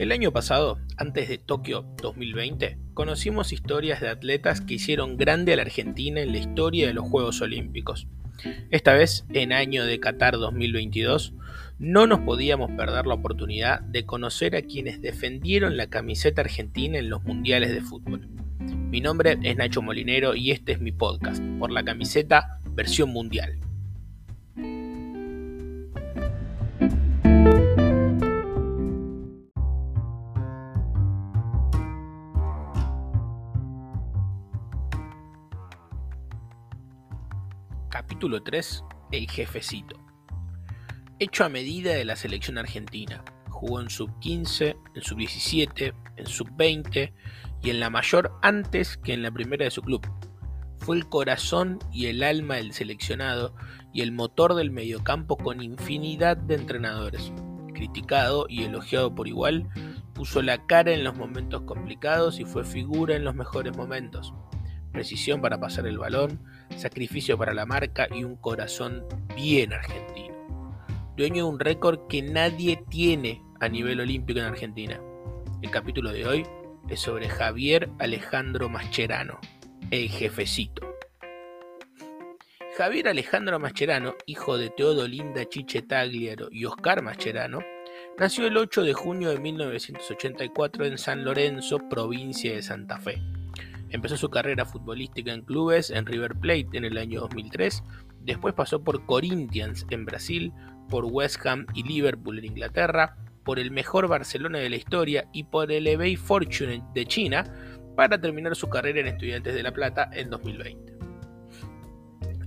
El año pasado, antes de Tokio 2020, conocimos historias de atletas que hicieron grande a la Argentina en la historia de los Juegos Olímpicos. Esta vez, en año de Qatar 2022, no nos podíamos perder la oportunidad de conocer a quienes defendieron la camiseta argentina en los mundiales de fútbol. Mi nombre es Nacho Molinero y este es mi podcast, por la camiseta versión mundial. Capítulo 3. El jefecito. Hecho a medida de la selección argentina. Jugó en sub 15, en sub 17, en sub 20 y en la mayor antes que en la primera de su club. Fue el corazón y el alma del seleccionado y el motor del mediocampo con infinidad de entrenadores. Criticado y elogiado por igual, puso la cara en los momentos complicados y fue figura en los mejores momentos precisión para pasar el balón, sacrificio para la marca y un corazón bien argentino. Dueño de un récord que nadie tiene a nivel olímpico en Argentina. El capítulo de hoy es sobre Javier Alejandro Mascherano, el jefecito. Javier Alejandro Mascherano, hijo de Teodolinda Chiche Tagliaro y Oscar Mascherano, nació el 8 de junio de 1984 en San Lorenzo, provincia de Santa Fe. Empezó su carrera futbolística en clubes en River Plate en el año 2003, después pasó por Corinthians en Brasil, por West Ham y Liverpool en Inglaterra, por el mejor Barcelona de la historia y por el eBay Fortune de China, para terminar su carrera en Estudiantes de La Plata en 2020.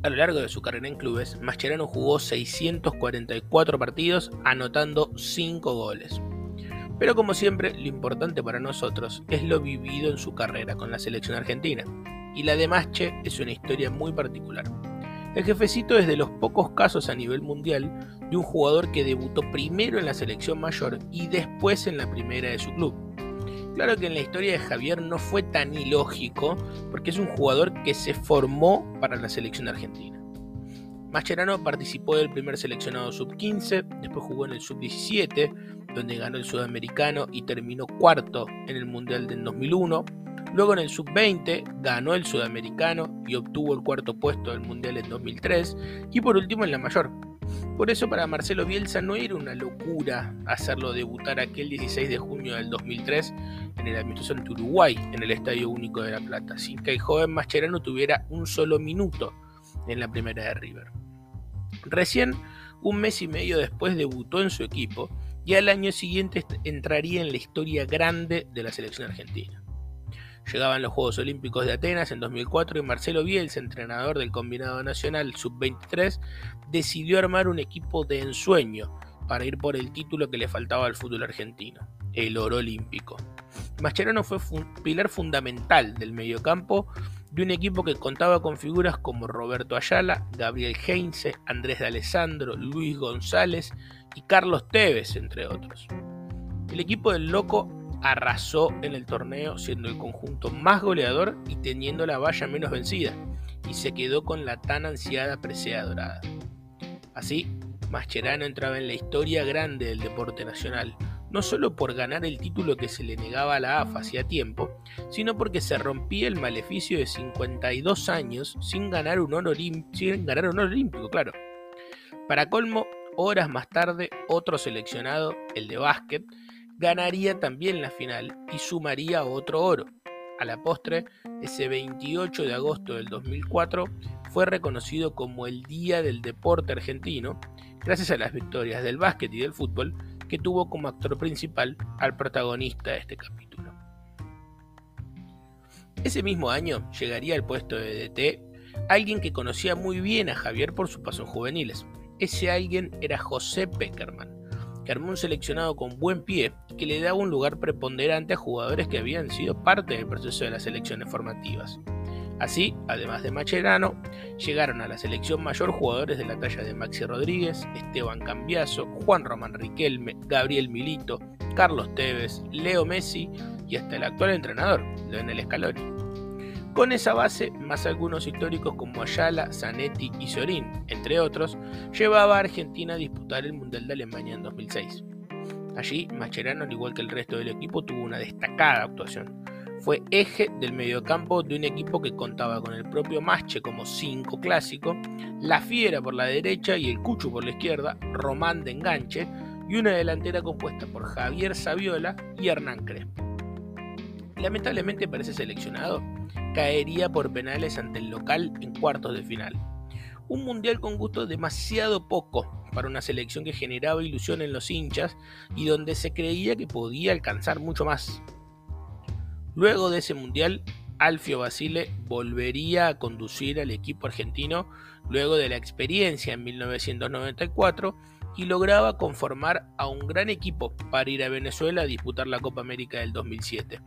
A lo largo de su carrera en clubes, Mascherano jugó 644 partidos, anotando 5 goles. Pero como siempre, lo importante para nosotros es lo vivido en su carrera con la selección argentina. Y la de Masche es una historia muy particular. El jefecito es de los pocos casos a nivel mundial de un jugador que debutó primero en la selección mayor y después en la primera de su club. Claro que en la historia de Javier no fue tan ilógico porque es un jugador que se formó para la selección argentina. Mascherano participó del primer seleccionado sub-15, después jugó en el sub-17, donde ganó el sudamericano y terminó cuarto en el Mundial del 2001. Luego en el sub-20 ganó el sudamericano y obtuvo el cuarto puesto del Mundial en 2003. Y por último en la mayor. Por eso para Marcelo Bielsa no era una locura hacerlo debutar aquel 16 de junio del 2003 en el amistoso ante Uruguay en el Estadio Único de La Plata, sin que el joven Mascherano tuviera un solo minuto en la primera de River. Recién un mes y medio después debutó en su equipo y al año siguiente entraría en la historia grande de la selección argentina. Llegaban los Juegos Olímpicos de Atenas en 2004 y Marcelo Bielsa, entrenador del combinado nacional sub-23, decidió armar un equipo de ensueño para ir por el título que le faltaba al fútbol argentino, el oro olímpico. Mascherano fue pilar fundamental del mediocampo de un equipo que contaba con figuras como Roberto Ayala, Gabriel Heinze, Andrés de Alessandro, Luis González y Carlos Tevez, entre otros. El equipo del Loco arrasó en el torneo siendo el conjunto más goleador y teniendo la valla menos vencida, y se quedó con la tan ansiada presea dorada. Así, Mascherano entraba en la historia grande del deporte nacional, no solo por ganar el título que se le negaba a la AFA hacía tiempo, sino porque se rompía el maleficio de 52 años sin ganar un oro, olímpico, claro. Para colmo, horas más tarde, otro seleccionado, el de básquet, ganaría también la final y sumaría otro oro. A la postre, ese 28 de agosto del 2004 fue reconocido como el Día del Deporte Argentino, gracias a las victorias del básquet y del fútbol, que tuvo como actor principal al protagonista de este capítulo. Ese mismo año llegaría al puesto de DT alguien que conocía muy bien a Javier por su paso en juveniles. Ese alguien era José Peckerman, que armó un seleccionado con buen pie que le daba un lugar preponderante a jugadores que habían sido parte del proceso de las selecciones formativas. Así, además de Macherano, llegaron a la selección mayor jugadores de la talla de Maxi Rodríguez, Esteban Cambiaso, Juan Román Riquelme, Gabriel Milito, Carlos Tevez, Leo Messi y hasta el actual entrenador, Leonel Scaloni. Con esa base, más algunos históricos como Ayala, Zanetti y Sorín, entre otros, llevaba a Argentina a disputar el Mundial de Alemania en 2006. Allí, Mascherano, al igual que el resto del equipo, tuvo una destacada actuación. Fue eje del mediocampo de un equipo que contaba con el propio Masche como 5 clásico, la Fiera por la derecha y el Cucho por la izquierda, Román de enganche, y una delantera compuesta por Javier Saviola y Hernán Crespo. Lamentablemente para ese seleccionado, caería por penales ante el local en cuartos de final. Un mundial con gusto demasiado poco para una selección que generaba ilusión en los hinchas y donde se creía que podía alcanzar mucho más. Luego de ese mundial, Alfio Basile volvería a conducir al equipo argentino luego de la experiencia en 1994 y lograba conformar a un gran equipo para ir a Venezuela a disputar la Copa América del 2007.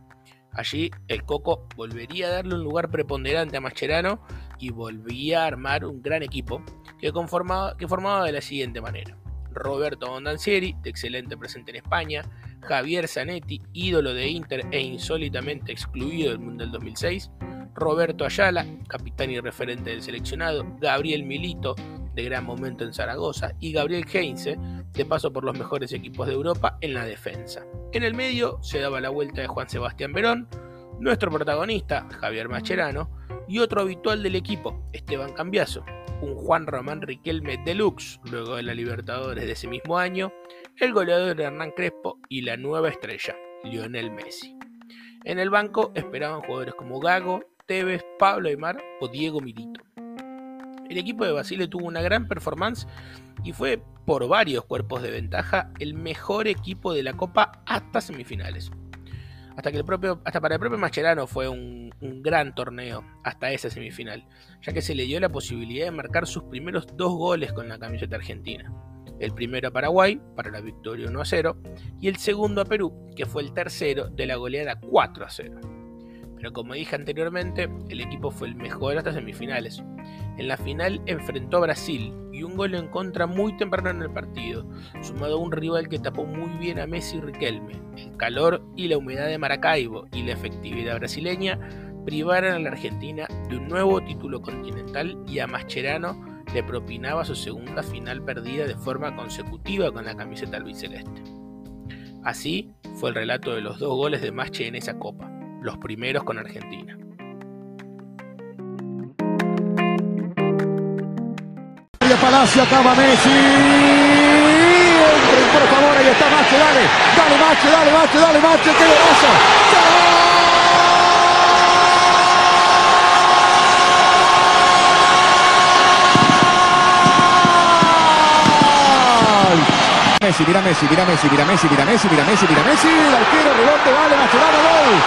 Allí el Coco volvería a darle un lugar preponderante a Mascherano y volvía a armar un gran equipo que, que formaba de la siguiente manera. Roberto Bondancieri, de excelente presente en España, Javier Zanetti, ídolo de Inter e insólitamente excluido del Mundial 2006, Roberto Ayala, capitán y referente del seleccionado, Gabriel Milito, de gran momento en Zaragoza, y Gabriel Heinze, de paso por los mejores equipos de Europa en la defensa. En el medio se daba la vuelta de Juan Sebastián Verón, nuestro protagonista, Javier Macherano, y otro habitual del equipo, Esteban Cambiaso, un Juan Román Riquelme deluxe, luego de la Libertadores de ese mismo año, el goleador Hernán Crespo y la nueva estrella, Lionel Messi. En el banco esperaban jugadores como Gago, Tevez, Pablo Aymar o Diego Milito. El equipo de Basile tuvo una gran performance y fue por varios cuerpos de ventaja el mejor equipo de la Copa hasta semifinales. Hasta, que el propio, hasta para el propio Mascherano fue un, un gran torneo hasta esa semifinal, ya que se le dio la posibilidad de marcar sus primeros dos goles con la camiseta argentina. El primero a Paraguay, para la victoria 1 a 0, y el segundo a Perú, que fue el tercero de la goleada 4 a 0. Pero como dije anteriormente, el equipo fue el mejor hasta semifinales. En la final enfrentó a Brasil y un gol en contra muy temprano en el partido, sumado a un rival que tapó muy bien a Messi y Riquelme. El calor y la humedad de Maracaibo y la efectividad brasileña privaron a la Argentina de un nuevo título continental y a Mascherano le propinaba su segunda final perdida de forma consecutiva con la camiseta albiceleste. Así fue el relato de los dos goles de Masche en esa copa, los primeros con Argentina. Palacio, acaba Messi. Entren, por favor, ahí está Macho, dale. Dale, Macho, dale, Macho, dale, Macho, qué golazo. Messi, mira Messi, mira Messi, mira Messi, mira Messi, mira Messi, mira Messi, el arquero, rebote, vale, Mascherano, gol.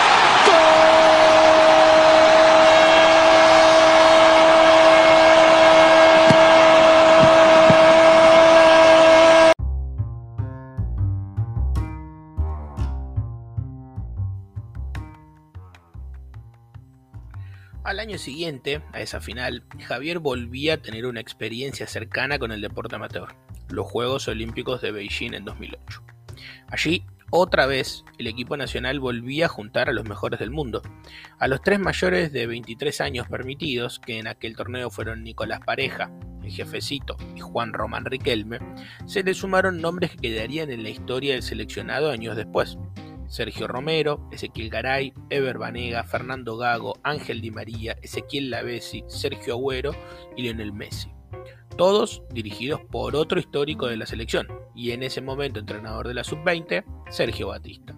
Año siguiente, a esa final, Javier volvía a tener una experiencia cercana con el deporte amateur, los Juegos Olímpicos de Beijing en 2008. Allí, otra vez, el equipo nacional volvía a juntar a los mejores del mundo. A los tres mayores de 23 años permitidos, que en aquel torneo fueron Nicolás Pareja, el jefecito, y Juan Román Riquelme, se le sumaron nombres que quedarían en la historia del seleccionado años después. Sergio Romero, Ezequiel Garay, Ever Banega, Fernando Gago, Ángel Di María, Ezequiel Lavesi, Sergio Agüero y Lionel Messi. Todos dirigidos por otro histórico de la selección, y en ese momento entrenador de la sub-20, Sergio Batista.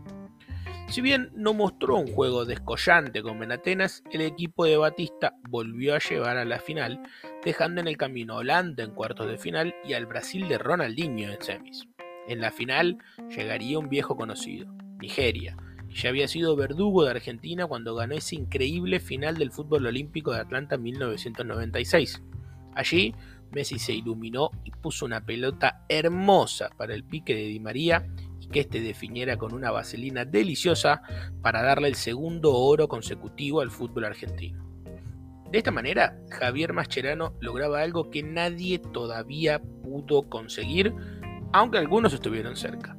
Si bien no mostró un juego descollante con Benatenas, el equipo de Batista volvió a llevar a la final, dejando en el camino a Holanda en cuartos de final y al Brasil de Ronaldinho en semis. En la final llegaría un viejo conocido, Nigeria, que ya había sido verdugo de Argentina cuando ganó ese increíble final del fútbol olímpico de Atlanta en 1996. Allí, Messi se iluminó y puso una pelota hermosa para el pique de Di María y que este definiera con una vaselina deliciosa para darle el segundo oro consecutivo al fútbol argentino. De esta manera, Javier Mascherano lograba algo que nadie todavía pudo conseguir, aunque algunos estuvieron cerca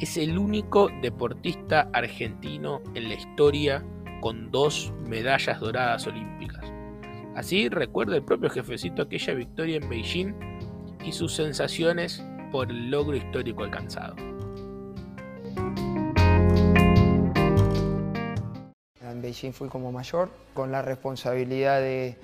es el único deportista argentino en la historia con dos medallas doradas olímpicas. Así recuerda el propio jefecito aquella victoria en Beijing y sus sensaciones por el logro histórico alcanzado. En Beijing fui como mayor, con la responsabilidad de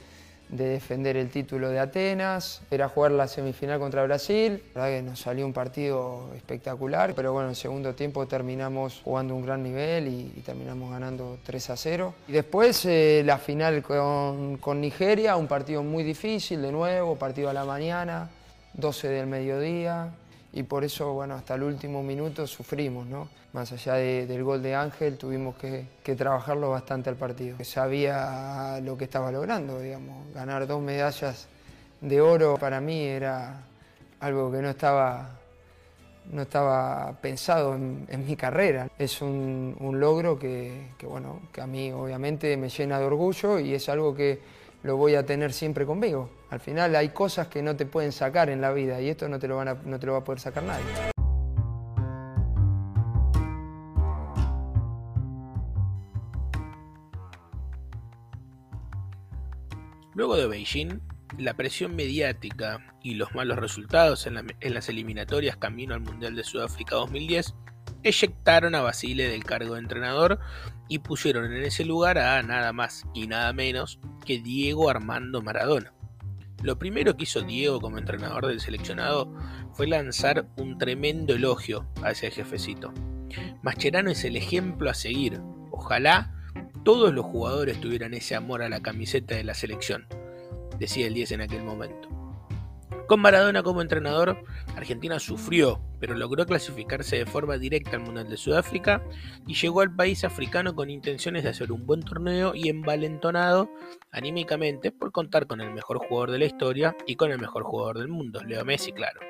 defender el título de Atenas, era jugar la semifinal contra Brasil, la verdad que nos salió un partido espectacular, pero bueno, en el segundo tiempo terminamos jugando un gran nivel y, terminamos ganando 3 a 0. Y después eh, la final con, con Nigeria, un partido muy difícil de nuevo, partido a la mañana, 12 del mediodía, y por eso, bueno, hasta el último minuto sufrimos, ¿no? Más allá del gol de Ángel, tuvimos que, trabajarlo bastante al partido. Sabía lo que estaba logrando, digamos. Ganar dos medallas de oro para mí era algo que no estaba, no estaba pensado en, mi carrera. Es un, logro que, bueno, que a mí obviamente me llena de orgullo y es algo que lo voy a tener siempre conmigo. Al final hay cosas que no te pueden sacar en la vida y esto no te lo, van a, no te lo va a poder sacar nadie. Luego de Beijing, la presión mediática y los malos resultados en, en, las eliminatorias camino al Mundial de Sudáfrica 2010 eyectaron a Basile del cargo de entrenador y pusieron en ese lugar a nada más y nada menos que Diego Armando Maradona. Lo primero que hizo Diego como entrenador del seleccionado fue lanzar un tremendo elogio a ese jefecito. Mascherano es el ejemplo a seguir. Ojalá todos los jugadores tuvieran ese amor a la camiseta de la selección, decía el 10 en aquel momento. Con Maradona como entrenador, Argentina sufrió, pero logró clasificarse de forma directa al Mundial de Sudáfrica y llegó al país africano con intenciones de hacer un buen torneo y envalentonado anímicamente por contar con el mejor jugador de la historia y con el mejor jugador del mundo, Leo Messi, claro.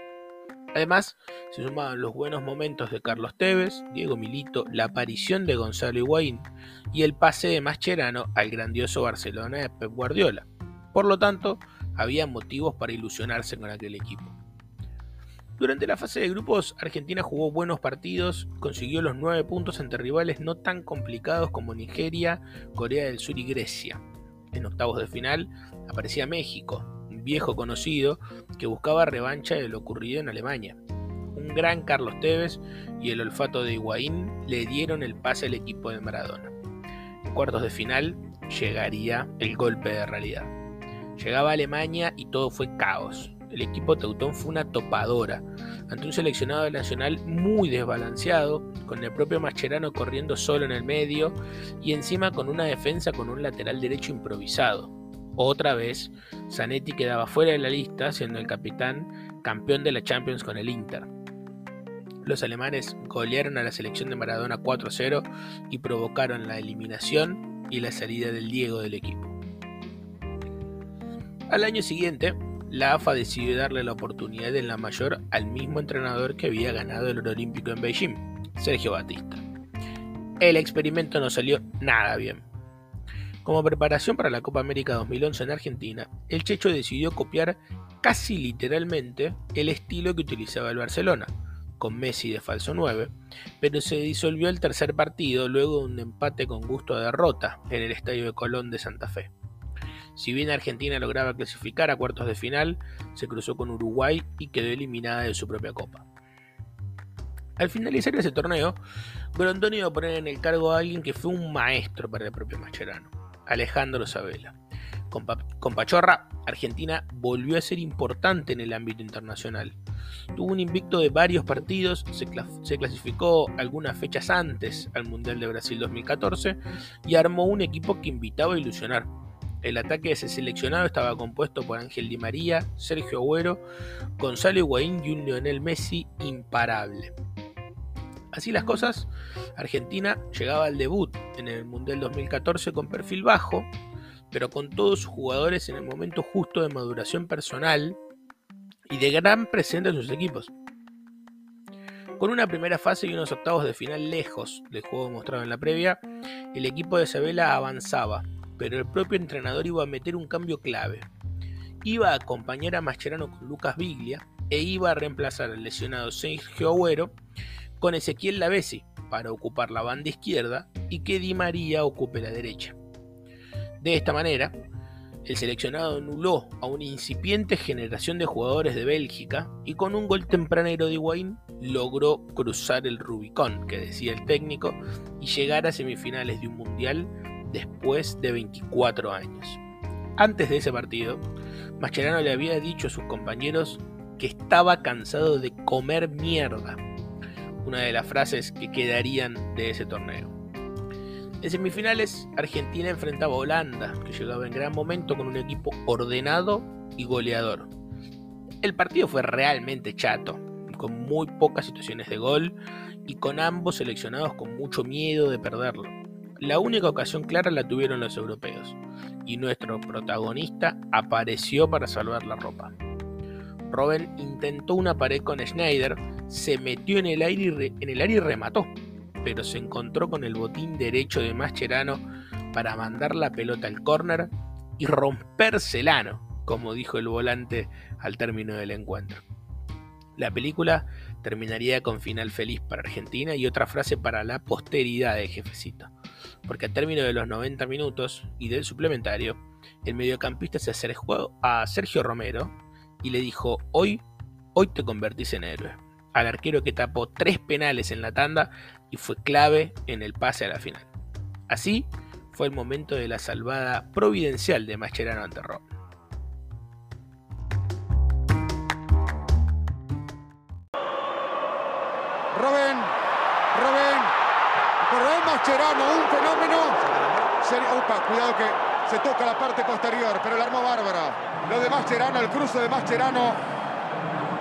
Además, se sumaban los buenos momentos de Carlos Tevez, Diego Milito, la aparición de Gonzalo Higuaín y el pase de Mascherano al grandioso Barcelona de Pep Guardiola. Por lo tanto, había motivos para ilusionarse con aquel equipo. Durante la fase de grupos, Argentina jugó buenos partidos, consiguió los 9 puntos ante rivales no tan complicados como Nigeria, Corea del Sur y Grecia. En octavos de final aparecía México, un viejo conocido que buscaba revancha de lo ocurrido en Alemania. Un gran Carlos Tevez y el olfato de Higuaín le dieron el pase al equipo de Maradona. En cuartos de final llegaría el golpe de realidad. Llegaba a Alemania y todo fue caos. El equipo teutón fue una topadora, ante un seleccionado nacional muy desbalanceado, con el propio Mascherano corriendo solo en el medio y encima con una defensa con un lateral derecho improvisado. Otra vez, Zanetti quedaba fuera de la lista, siendo el capitán campeón de la Champions con el Inter. Los alemanes golearon a la selección de Maradona 4-0 y provocaron la eliminación y la salida del Diego del equipo. Al año siguiente, la AFA decidió darle la oportunidad en la mayor al mismo entrenador que había ganado el oro olímpico en Beijing, Sergio Batista. El experimento no salió nada bien. Como preparación para la Copa América 2011 en Argentina, el Checho decidió copiar casi literalmente el estilo que utilizaba el Barcelona, con Messi de falso 9, pero se disolvió el tercer partido luego de un empate con gusto a derrota en el Estadio de Colón de Santa Fe. Si bien Argentina lograba clasificar a cuartos de final, se cruzó con Uruguay y quedó eliminada de su propia copa. Al finalizar ese torneo, Grondoni iba a poner en el cargo a alguien que fue un maestro para el propio Mascherano, Alejandro Sabela. Con, Pachorra, Argentina volvió a ser importante en el ámbito internacional. Tuvo un invicto de varios partidos, se, se, clasificó algunas fechas antes al Mundial de Brasil 2014 y armó un equipo que invitaba a ilusionar. El ataque de ese seleccionado estaba compuesto por Ángel Di María, Sergio Agüero, Gonzalo Higuaín y un Lionel Messi imparable. Así las cosas, Argentina llegaba al debut en el Mundial 2014 con perfil bajo, pero con todos sus jugadores en el momento justo de maduración personal y de gran presencia en sus equipos. Con una primera fase y unos octavos de final lejos del juego mostrado en la previa, el equipo de Sabela avanzaba, pero el propio entrenador iba a meter un cambio clave. Iba a acompañar a Mascherano con Lucas Biglia e iba a reemplazar al lesionado Sergio Agüero con Ezequiel Lavesi para ocupar la banda izquierda y que Di María ocupe la derecha. De esta manera, el seleccionado anuló a una incipiente generación de jugadores de Bélgica y con un gol tempranero de Higuaín logró cruzar el Rubicón, que decía el técnico, y llegar a semifinales de un mundial después de 24 años. Antes de ese partido, Mascherano le había dicho a sus compañeros que estaba cansado de comer mierda, una de las frases que quedarían de ese torneo. En semifinales, Argentina enfrentaba a Holanda, que llegaba en gran momento con un equipo ordenado y goleador. El partido fue realmente chato, con muy pocas situaciones de gol y con ambos seleccionados con mucho miedo de perderlo. La única ocasión clara la tuvieron los europeos, y nuestro protagonista apareció para salvar la ropa. Robben intentó una pared con Schneider, se metió en el aire y, en el y remató, pero se encontró con el botín derecho de Mascherano para mandar la pelota al córner y rompérsela, como dijo el volante al término del encuentro. La película terminaría con final feliz para Argentina y otra frase para la posteridad de Jefecito, porque al término de los 90 minutos y del suplementario, el mediocampista se acercó a Sergio Romero y le dijo, hoy, hoy te convertís en héroe. Al arquero que tapó tres penales en la tanda y fue clave en el pase a la final. Así fue el momento de la salvada providencial de Mascherano ante Roma. Robén, Robén, Robén Mascherano, un fenómeno. Opa, cuidado que se toca la parte posterior, pero la armó Bárbara. Lo de Mascherano, el cruce de Mascherano,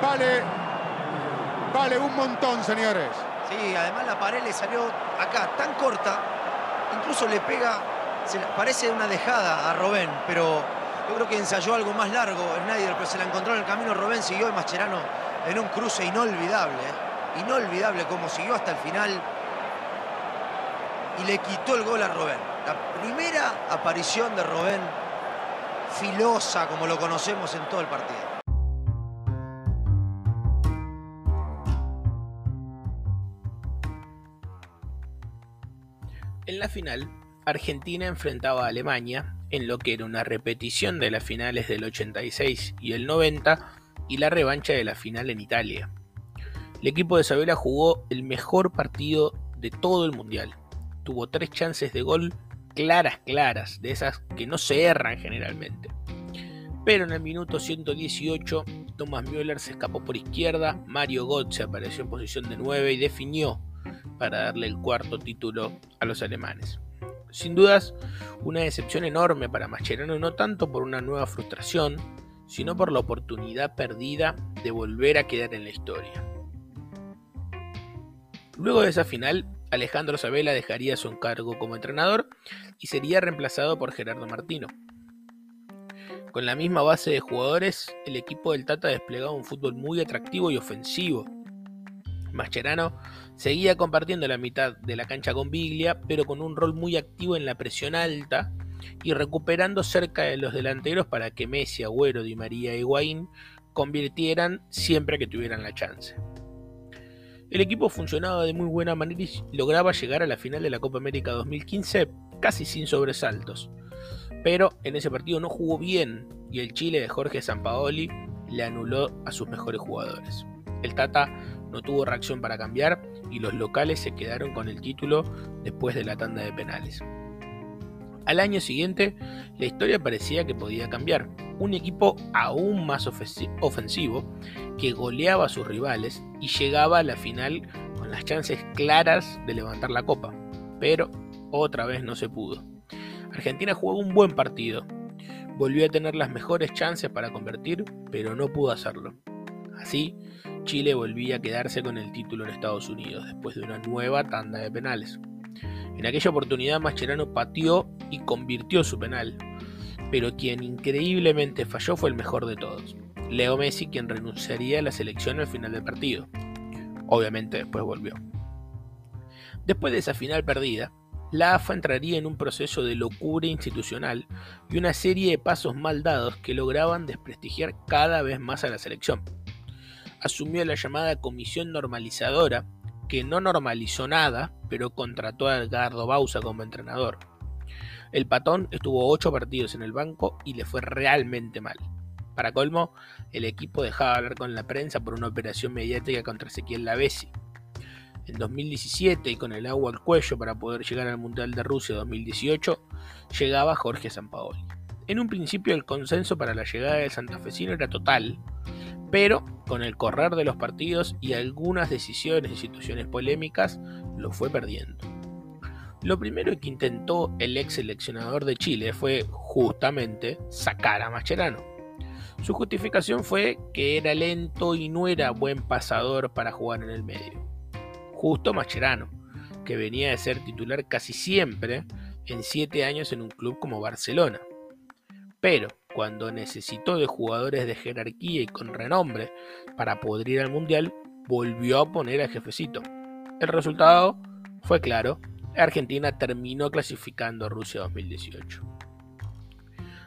vale, vale un montón, señores. Sí, además la pared le salió acá tan corta, incluso le pega, se parece una dejada a Robén, pero yo creo que ensayó algo más largo Schneider, pero se la encontró en el camino. Robén siguió y Mascherano en un cruce inolvidable. Inolvidable como siguió hasta el final y le quitó el gol a Robén. La primera aparición de Robén filosa como lo conocemos en todo el partido. En la final, Argentina enfrentaba a Alemania en lo que era una repetición de las finales del 86 y el 90 y la revancha de la final en Italia. El equipo de Isabela jugó el mejor partido de todo el mundial. Tuvo tres chances de gol claras, claras, de esas que no se erran generalmente. Pero en el minuto 118, Thomas Müller se escapó por izquierda, Mario Götze apareció en posición de 9 y definió para darle el cuarto título a los alemanes. Sin dudas, una decepción enorme para Mascherano, no tanto por una nueva frustración, sino por la oportunidad perdida de volver a quedar en la historia. Luego de esa final, Alejandro Sabela dejaría su encargo como entrenador y sería reemplazado por Gerardo Martino. Con la misma base de jugadores, el equipo del Tata desplegaba un fútbol muy atractivo y ofensivo. Mascherano seguía compartiendo la mitad de la cancha con Biglia, pero con un rol muy activo en la presión alta y recuperando cerca de los delanteros para que Messi, Agüero, Di María y Higuaín convirtieran siempre que tuvieran la chance. El equipo funcionaba de muy buena manera y lograba llegar a la final de la Copa América 2015 casi sin sobresaltos. Pero en ese partido no jugó bien y el Chile de Jorge Sampaoli le anuló a sus mejores jugadores. El Tata no tuvo reacción para cambiar y los locales se quedaron con el título después de la tanda de penales. Al año siguiente, la historia parecía que podía cambiar. Un equipo aún más ofensivo que goleaba a sus rivales y llegaba a la final con las chances claras de levantar la copa. Pero otra vez no se pudo. Argentina jugó un buen partido. Volvió a tener las mejores chances para convertir, pero no pudo hacerlo. Así, Chile volvía a quedarse con el título en Estados Unidos después de una nueva tanda de penales. En aquella oportunidad Mascherano pateó y convirtió su penal, pero quien increíblemente falló fue el mejor de todos, Leo Messi, quien renunciaría a la selección al final del partido. Obviamente después volvió. Después de esa final perdida, la AFA entraría en un proceso de locura institucional y una serie de pasos mal dados que lograban desprestigiar cada vez más a la selección. Asumió la llamada Comisión Normalizadora, que no normalizó nada, pero contrató a Edgardo Bausa como entrenador. El patón estuvo 8 partidos en el banco y le fue realmente mal. Para colmo, el equipo dejaba hablar con la prensa por una operación mediática contra Ezequiel Lavesi. En 2017, y con el agua al cuello para poder llegar al Mundial de Rusia 2018, llegaba Jorge Sampaoli. En un principio el consenso para la llegada del santafesino era total, pero con el correr de los partidos y algunas decisiones y situaciones polémicas lo fue perdiendo. Lo primero que intentó el ex seleccionador de Chile fue justamente sacar a Mascherano. Su justificación fue que era lento y no era buen pasador para jugar en el medio. Justo Mascherano, que venía de ser titular casi siempre en 7 años en un club como Barcelona. Pero cuando necesitó de jugadores de jerarquía y con renombre para poder ir al Mundial, volvió a poner al jefecito. El resultado fue claro, Argentina terminó clasificando a Rusia 2018.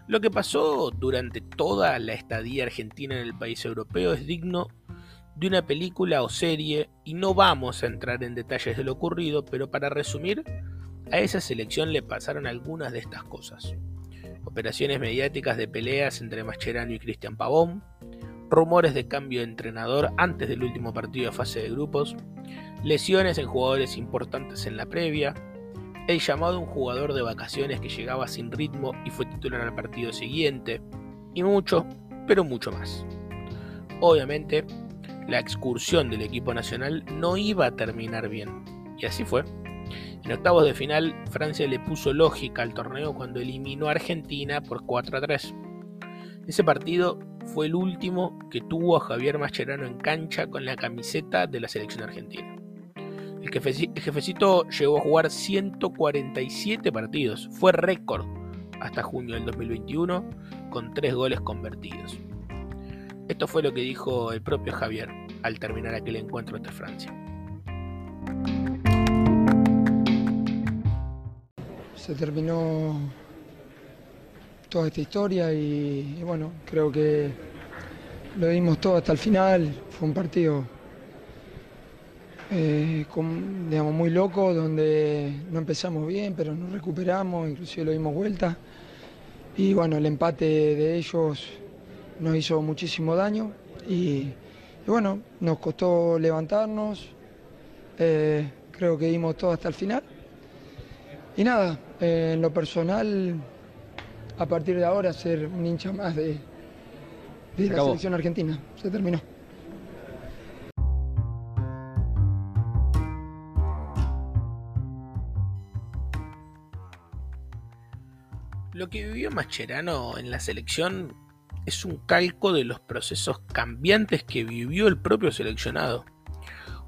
Lo que pasó durante toda la estadía argentina en el país europeo es digno de una película o serie y no vamos a entrar en detalles de lo ocurrido, pero para resumir, a esa selección le pasaron algunas de estas cosas. Operaciones mediáticas de peleas entre Mascherano y Cristian Pavón, rumores de cambio de entrenador antes del último partido de fase de grupos, lesiones en jugadores importantes en la previa, el llamado a un jugador de vacaciones que llegaba sin ritmo y fue titular al partido siguiente, y mucho, pero mucho más. Obviamente, la excursión del equipo nacional no iba a terminar bien, y así fue. En octavos de final, Francia le puso lógica al torneo cuando eliminó a Argentina por 4 a 3. Ese partido fue el último que tuvo a Javier Mascherano en cancha con la camiseta de la selección argentina. El, jefecito llegó a jugar 147 partidos, fue récord hasta junio del 2021 con 3 goles convertidos. Esto fue lo que dijo el propio Javier al terminar aquel encuentro ante Francia. Se terminó toda esta historia y, bueno, creo que lo dimos todo hasta el final. Fue un partido eh, digamos, muy loco donde no empezamos bien, pero nos recuperamos, inclusive lo dimos vuelta. Y bueno, el empate de ellos nos hizo muchísimo daño y, bueno, nos costó levantarnos. Eh, creo que dimos todo hasta el final. Y nada, eh, en lo personal a partir de ahora ser un hincha más de, la selección argentina. Se terminó. Lo que vivió Mascherano en la selección es un calco de los procesos cambiantes que vivió el propio seleccionado.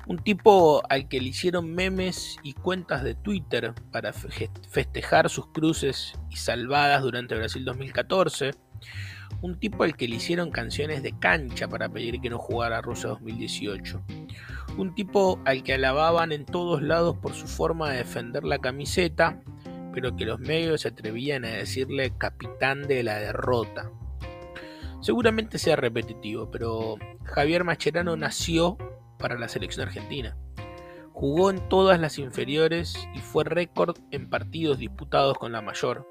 Un tipo al que le hicieron memes y cuentas de Twitter para festejar sus cruces y salvadas durante Brasil 2014. Un tipo al que le hicieron canciones de cancha para pedir que no jugara Rusia 2018. Un tipo al que alababan en todos lados por su forma de defender la camiseta, pero que los medios se atrevían a decirle capitán de la derrota. Seguramente sea repetitivo, pero Javier Macherano nació para la selección argentina. Jugó en todas las inferiores y fue récord en partidos disputados con la mayor.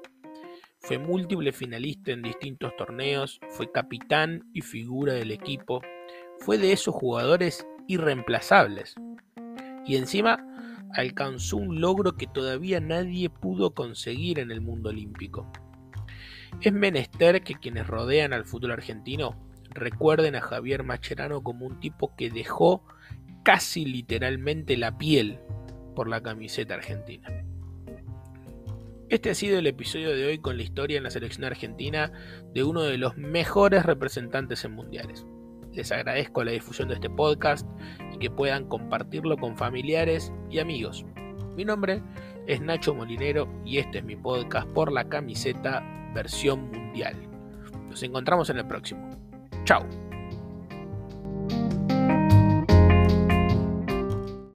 Fue múltiple finalista en distintos torneos, fue capitán y figura del equipo, fue de esos jugadores irreemplazables. Y encima alcanzó un logro que todavía nadie pudo conseguir en el mundo olímpico. Es menester que quienes rodean al fútbol argentino recuerden a Javier Macherano como un tipo que dejó casi literalmente la piel por la camiseta argentina. Este ha sido el episodio de hoy con la historia en la selección argentina de uno de los mejores representantes en mundiales. Les agradezco la difusión de este podcast y que puedan compartirlo con familiares y amigos. Mi nombre es Nacho Molinero y este es mi podcast por la camiseta versión mundial. Nos encontramos en el próximo. Chao.